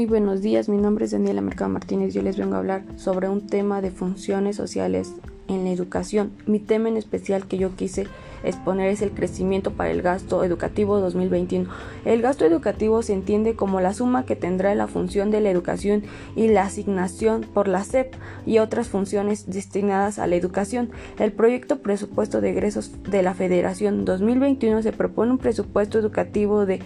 muy buenos días. Mi nombre es Daniela Mercado Martínez. Yo les vengo a hablar sobre un tema de funciones sociales en la educación. Mi tema en especial que yo quise exponer es el crecimiento para el gasto educativo 2021. El gasto educativo se entiende como la suma que tendrá la función de la educación y la asignación por la SEP y otras funciones destinadas a la educación. El proyecto presupuesto de egresos de la Federación 2021 se propone un presupuesto educativo de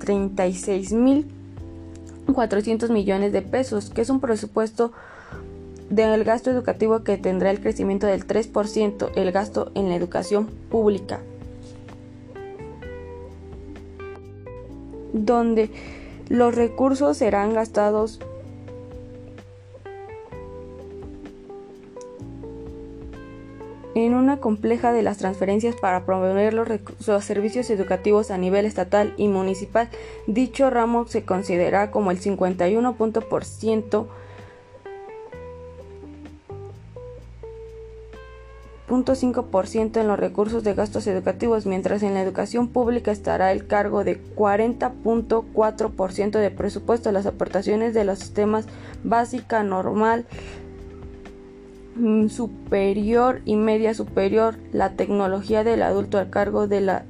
836.400 millones de pesos, que es un presupuesto del gasto educativo que tendrá el crecimiento del 3%, el gasto en la educación pública, donde los recursos serán gastados en una compleja de las transferencias para promover los, los, servicios educativos a nivel estatal y municipal. Dicho ramo se considera como el 51% 0.5% en los recursos de gastos educativos, mientras en la educación pública estará el cargo de 40.4% de presupuesto. Las aportaciones de los sistemas básica, normal, superior y media superior, la tecnología del adulto al cargo de la,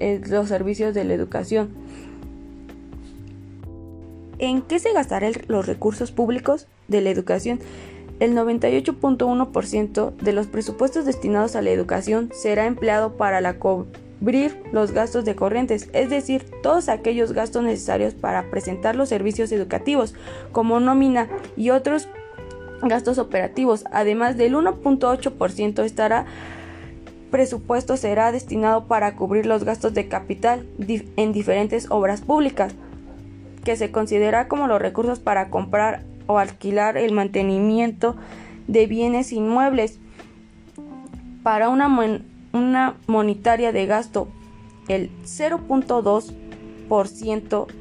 eh, los servicios de la educación. ¿En qué se gastarán los recursos públicos de la educación? El 98.1% de los presupuestos destinados a la educación será empleado para cubrir los gastos de corrientes, es decir, todos aquellos gastos necesarios para presentar los servicios educativos, como nómina y otros gastos operativos. Además del 1.8% estará presupuesto será destinado para cubrir los gastos de capital en diferentes obras públicas, que se considera como los recursos para comprar o alquilar el mantenimiento de bienes inmuebles para una, una monetaria de gasto. El 0.2%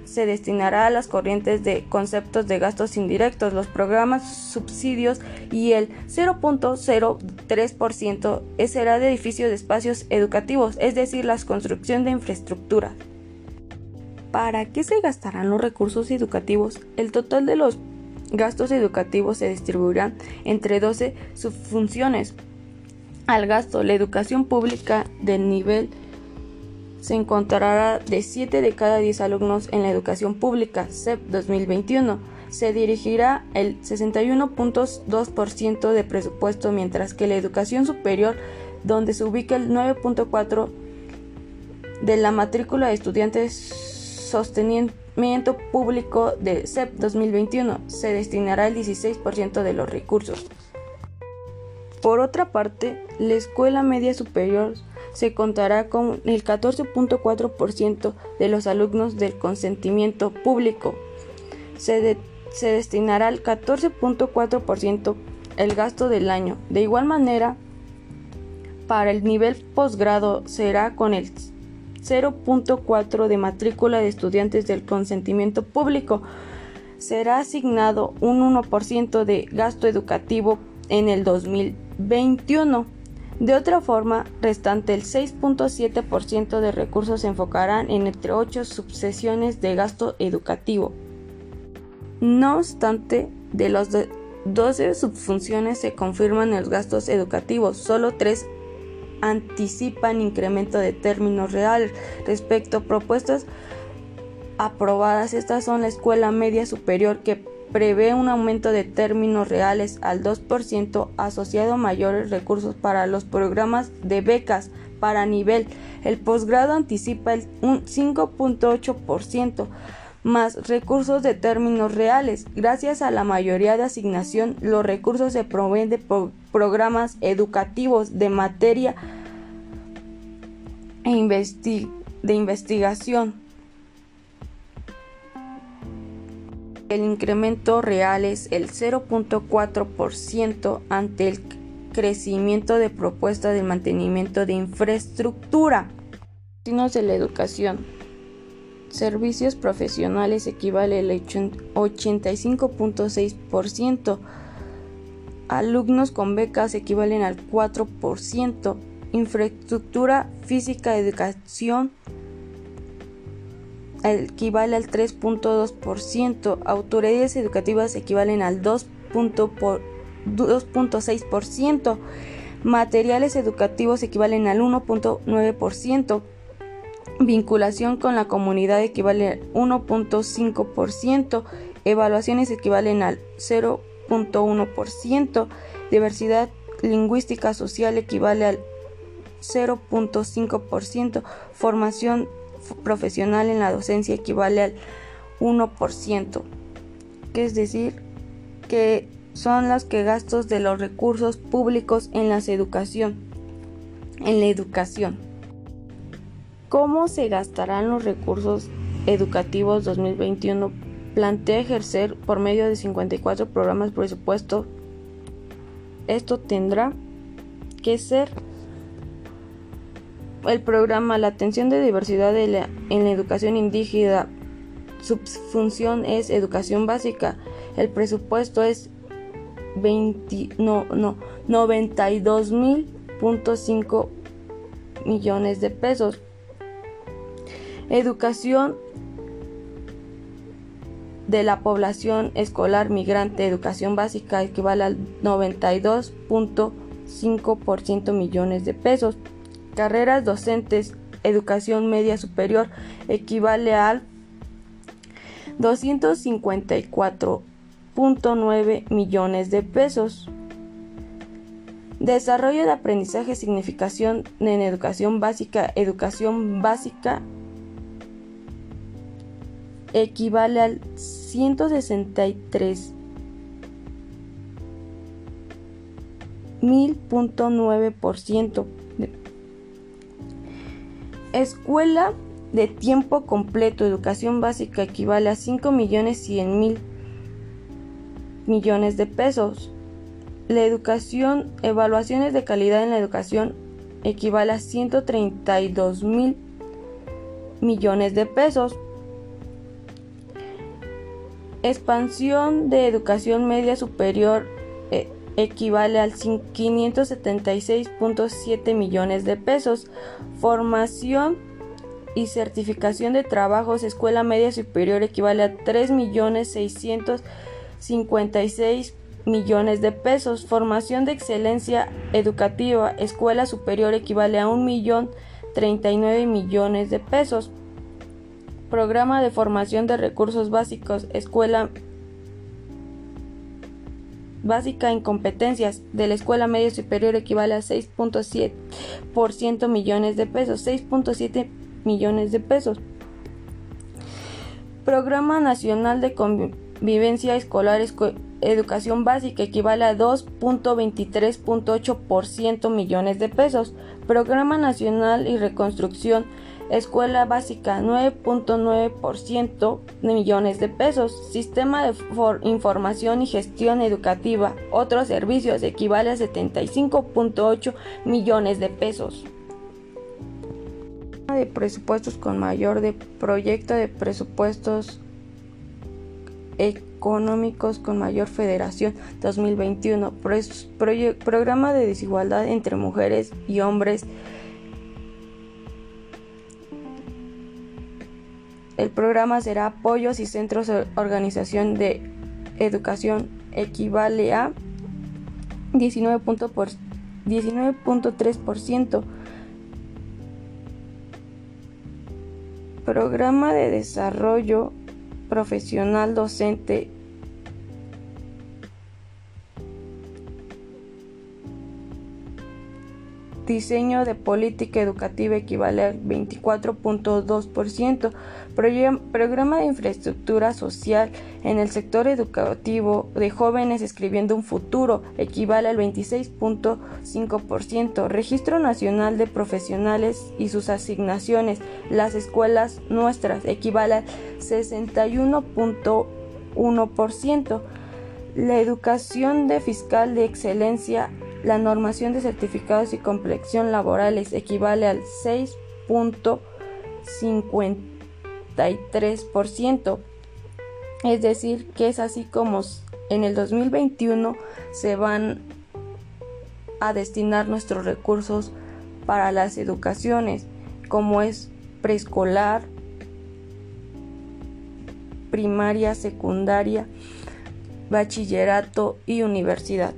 se destinará a las corrientes de conceptos de gastos indirectos, los programas subsidios y el 0.03% será de edificios de espacios educativos, es decir, la construcción de infraestructura. ¿Para qué se gastarán los recursos educativos? El total de los gastos educativos se distribuirán entre 12 subfunciones. Al gasto, la educación pública del nivel se encontrará de 7 de cada 10 alumnos en la educación pública CEP 2021. Se dirigirá el 61.2% de presupuesto, mientras que la educación superior, donde se ubica el 9.4% de la matrícula de estudiantes sosteniendo público de CEP 2021 se destinará el 16% de los recursos. Por otra parte, la escuela media superior se contará con el 14.4% de los alumnos del consentimiento público. Se, se destinará el 14.4% el gasto del año. De igual manera, para el nivel posgrado será con el 0.4 de matrícula de estudiantes del consentimiento público. Será asignado un 1% de gasto educativo en el 2021. De otra forma, restante el 6.7% de recursos se enfocarán en entre 8 subsesiones de gasto educativo. No obstante, de los 12 subfunciones se confirman los gastos educativos, solo 3 anticipan incremento de términos reales respecto a propuestas aprobadas. Estas son la escuela media superior que prevé un aumento de términos reales al 2% asociado a mayores recursos para los programas de becas para nivel. El posgrado anticipa un 5.8% más recursos de términos reales. Gracias a la mayoría de asignación, los recursos se proveen de programas educativos de materia e de investigación. El incremento real es el 0.4% ante el crecimiento de propuesta de mantenimiento de infraestructura. Destinos de la educación. Servicios profesionales equivale al 85.6%. Alumnos con becas equivalen al 4%. Infraestructura física, educación equivale al 3.2%, autoridades educativas equivalen al 2.6%, materiales educativos equivalen al 1.9%, vinculación con la comunidad equivale al 1.5%, evaluaciones equivalen al 0.1%, diversidad lingüística social equivale al 0.5%, formación profesional en la docencia equivale al 1%, que es decir, que son los que gastos de los recursos públicos en la educación, en la educación. ¿Cómo se gastarán los recursos educativos 2021? Plantea ejercer por medio de 54 programas presupuesto. Esto tendrá que ser el programa La atención de diversidad en la educación indígena. Su función es educación básica. El presupuesto es 20, no, no, 92.5 millones de pesos. Educación de la población escolar migrante, educación básica equivale al 92.5% millones de pesos. Carreras docentes, educación media superior equivale al 254.9 millones de pesos. Desarrollo de aprendizaje, significación en educación básica, educación básica equivale al 163 1000.9%. Escuela de tiempo completo, educación básica equivale a 5 millones 100 mil millones de pesos. La educación, evaluaciones de calidad en la educación equivale a 132 mil millones de pesos. Expansión de educación media superior eh, equivale al 576.7 millones de pesos. Formación y certificación de trabajos escuela media superior equivale a 3.656 millones de pesos. Formación de excelencia educativa escuela superior equivale a 1.039 millones de pesos. Programa de formación de recursos básicos, escuela básica en competencias de la escuela media superior equivale a 6.7% millones de pesos, 6.7 millones de pesos. Programa Nacional de Convivencia Escolar Educación Básica equivale a 2.23.8% millones de pesos. Programa Nacional y Reconstrucción Escuela básica 9.9% de millones de pesos. Sistema de información y gestión educativa. Otros servicios equivale a 75.8 millones de pesos. De presupuestos con mayor de proyecto de presupuestos económicos con mayor federación 2021. programa de desigualdad entre mujeres y hombres El programa será apoyos y centros de organización de educación equivale a 19.3%. Programa de desarrollo profesional docente Diseño de política educativa equivale al 24.2%. Programa de infraestructura social en el sector educativo de jóvenes escribiendo un futuro equivale al 26.5%. Registro Nacional de Profesionales y sus asignaciones, las escuelas nuestras, equivale al 61.1%. La educación de fiscal de excelencia la normación de certificados y complexión laborales equivale al 6.53%. Es decir, que es así como en el 2021 se van a destinar nuestros recursos para las educaciones, como es preescolar, primaria, secundaria, bachillerato y universidad.